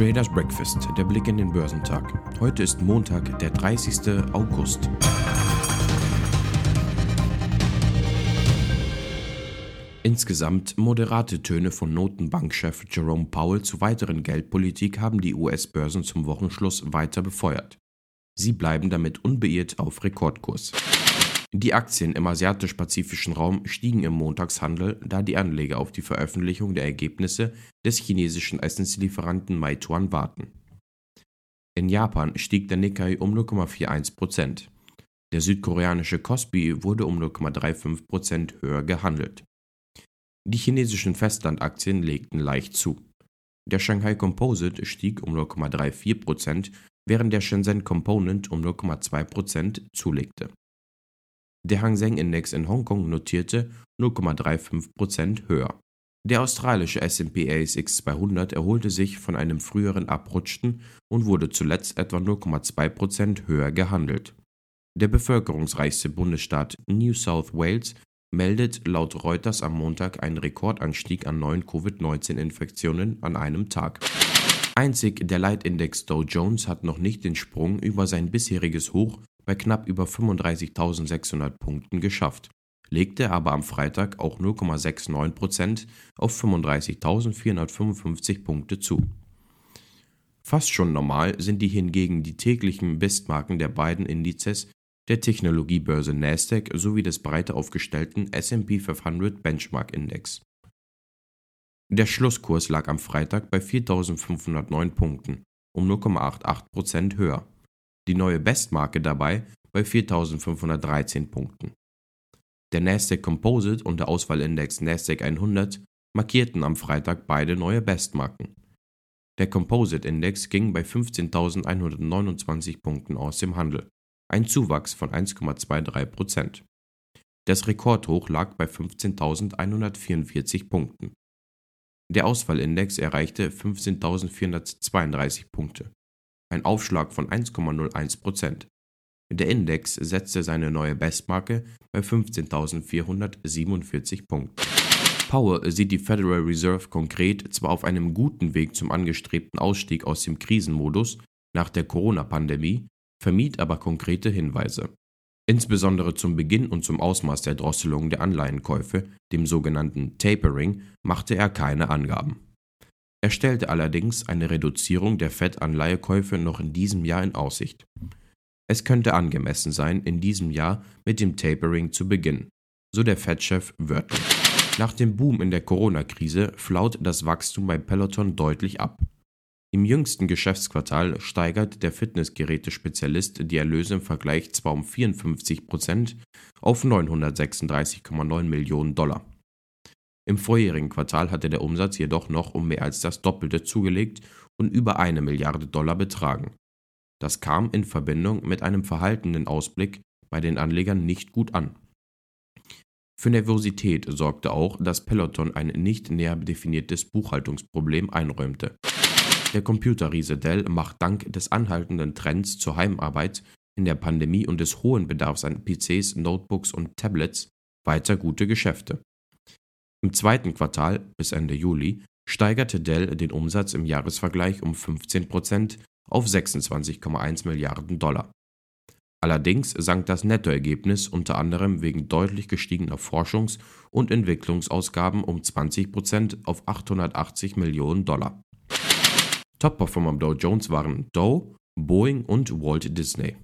Traders Breakfast, der Blick in den Börsentag. Heute ist Montag, der 30. August. Insgesamt moderate Töne von Notenbankchef Jerome Powell zu weiteren Geldpolitik haben die US-Börsen zum Wochenschluss weiter befeuert. Sie bleiben damit unbeirrt auf Rekordkurs. Die Aktien im asiatisch-pazifischen Raum stiegen im Montagshandel, da die Anleger auf die Veröffentlichung der Ergebnisse des chinesischen Essenslieferanten Meituan warten. In Japan stieg der Nikkei um 0,41% Der südkoreanische Kospi wurde um 0,35% höher gehandelt. Die chinesischen Festlandaktien legten leicht zu. Der Shanghai Composite stieg um 0,34% während der Shenzhen Component um 0,2% zulegte. Der Hang Seng Index in Hongkong notierte 0,35% höher. Der australische S&P ASX 200 erholte sich von einem früheren Abrutschen und wurde zuletzt etwa 0,2% höher gehandelt. Der bevölkerungsreichste Bundesstaat New South Wales meldet laut Reuters am Montag einen Rekordanstieg an neuen Covid-19-Infektionen an einem Tag. Einzig der Leitindex Dow Jones hat noch nicht den Sprung über sein bisheriges Hoch bei knapp über 35.600 Punkten geschafft, legte aber am Freitag auch 0,69% auf 35.455 Punkte zu. Fast schon normal sind die hingegen die täglichen Bestmarken der beiden Indizes der Technologiebörse Nasdaq sowie des breiter aufgestellten S&P 500 Benchmark Index. Der Schlusskurs lag am Freitag bei 4.509 Punkten, um 0,88% höher die neue Bestmarke dabei bei 4513 Punkten. Der Nasdaq Composite und der Auswahlindex Nasdaq 100 markierten am Freitag beide neue Bestmarken. Der Composite Index ging bei 15.129 Punkten aus dem Handel, ein Zuwachs von 1,23% Das Rekordhoch lag bei 15.144 Punkten. Der Auswahlindex erreichte 15.432 Punkte, ein Aufschlag von 1,01% Der Index setzte seine neue Bestmarke bei 15.447 Punkten. Powell sieht die Federal Reserve konkret zwar auf einem guten Weg zum angestrebten Ausstieg aus dem Krisenmodus nach der Corona-Pandemie, vermied aber konkrete Hinweise. Insbesondere zum Beginn und zum Ausmaß der Drosselung der Anleihenkäufe, dem sogenannten Tapering, machte er keine Angaben. Er stellte allerdings eine Reduzierung der Fed-Anleihekäufe noch in diesem Jahr in Aussicht. Es könnte angemessen sein, in diesem Jahr mit dem Tapering zu beginnen, so der Fed-Chef wörtlich. Nach dem Boom in der Corona-Krise flaut das Wachstum bei Peloton deutlich ab. Im jüngsten Geschäftsquartal steigert der Fitnessgerätespezialist die Erlöse im Vergleich zwar um 54% auf 936,9 Millionen Dollar. Im vorherigen Quartal hatte der Umsatz jedoch noch um mehr als das Doppelte zugelegt und über eine Milliarde Dollar betragen. Das kam in Verbindung mit einem verhaltenen Ausblick bei den Anlegern nicht gut an. Für Nervosität sorgte auch, dass Peloton ein nicht näher definiertes Buchhaltungsproblem einräumte. Der Computerriese Dell macht dank des anhaltenden Trends zur Heimarbeit in der Pandemie und des hohen Bedarfs an PCs, Notebooks und Tablets weiter gute Geschäfte. Im zweiten Quartal bis Ende Juli steigerte Dell den Umsatz im Jahresvergleich um 15% auf 26,1 Milliarden Dollar. Allerdings sank das Nettoergebnis unter anderem wegen deutlich gestiegener Forschungs- und Entwicklungsausgaben um 20% auf 880 Millionen Dollar. Top-Performer Dow Jones waren Dow, Boeing und Walt Disney.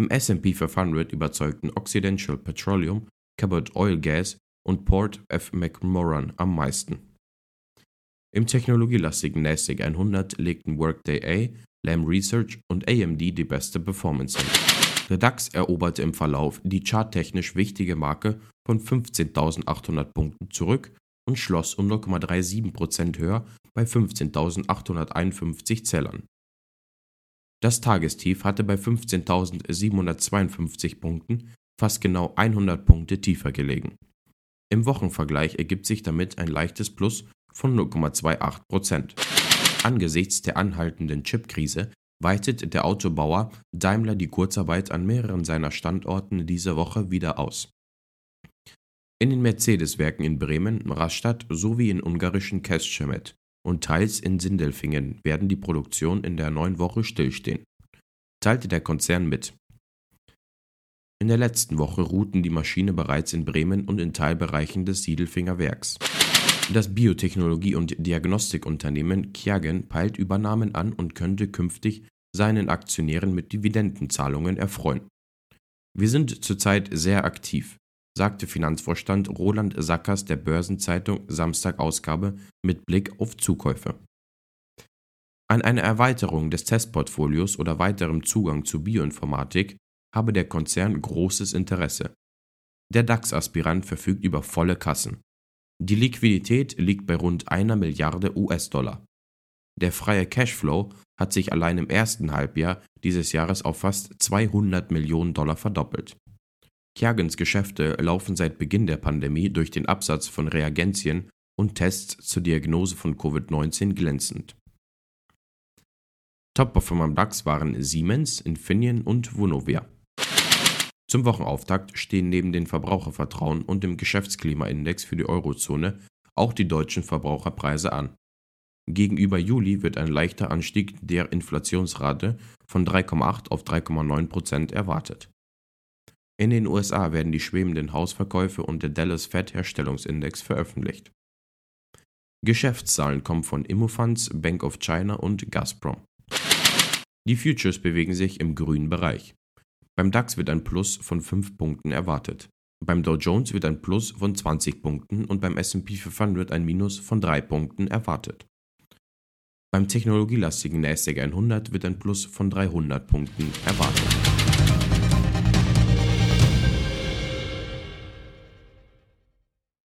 Im S&P 500 überzeugten Occidental Petroleum, Cabot Oil Gas und Port F. McMoran am meisten. Im technologielastigen NASDAQ 100 legten Workday A, Lam Research und AMD die beste Performance hin. Der DAX eroberte im Verlauf die charttechnisch wichtige Marke von 15.800 Punkten zurück und schloss um 0,37% höher bei 15.851 Zählern. Das Tagestief hatte bei 15.752 Punkten fast genau 100 Punkte tiefer gelegen. Im Wochenvergleich ergibt sich damit ein leichtes Plus von 0,28% Angesichts der anhaltenden Chipkrise weitet der Autobauer Daimler die Kurzarbeit an mehreren seiner Standorten diese Woche wieder aus. In den Mercedes-Werken in Bremen, Rastatt sowie in ungarischen Kecskemét und teils in Sindelfingen werden die Produktion in der neuen Woche stillstehen, teilte der Konzern mit. In der letzten Woche ruhten die Maschine bereits in Bremen und in Teilbereichen des Siedelfinger Werks. Das Biotechnologie- und Diagnostikunternehmen Kiagen peilt Übernahmen an und könnte künftig seinen Aktionären mit Dividendenzahlungen erfreuen. Wir sind zurzeit sehr aktiv, sagte Finanzvorstand Roland Sackers der Börsenzeitung Samstag-Ausgabe mit Blick auf Zukäufe. An einer Erweiterung des Testportfolios oder weiterem Zugang zu Bioinformatik habe der Konzern großes Interesse. Der DAX-Aspirant verfügt über volle Kassen. Die Liquidität liegt bei rund einer Milliarde US-Dollar. Der freie Cashflow hat sich allein im ersten Halbjahr dieses Jahres auf fast 200 Millionen Dollar verdoppelt. Kjagens Geschäfte laufen seit Beginn der Pandemie durch den Absatz von Reagenzien und Tests zur Diagnose von Covid-19 glänzend. Top-Performer am DAX waren Siemens, Infineon und Vonovia. Zum Wochenauftakt stehen neben den Verbrauchervertrauen und dem Geschäftsklimaindex für die Eurozone auch die deutschen Verbraucherpreise an. Gegenüber Juli wird ein leichter Anstieg der Inflationsrate von 3,8 auf 3,9 Prozent erwartet. In den USA werden die schwebenden Hausverkäufe und der Dallas Fed Herstellungsindex veröffentlicht. Geschäftszahlen kommen von Immofunds, Bank of China und Gazprom. Die Futures bewegen sich im grünen Bereich. Beim DAX wird ein Plus von 5 Punkten erwartet. Beim Dow Jones wird ein Plus von 20 Punkten und beim SP 500 ein Minus von 3 Punkten erwartet. Beim technologielastigen NASDAQ 100 wird ein Plus von 300 Punkten erwartet.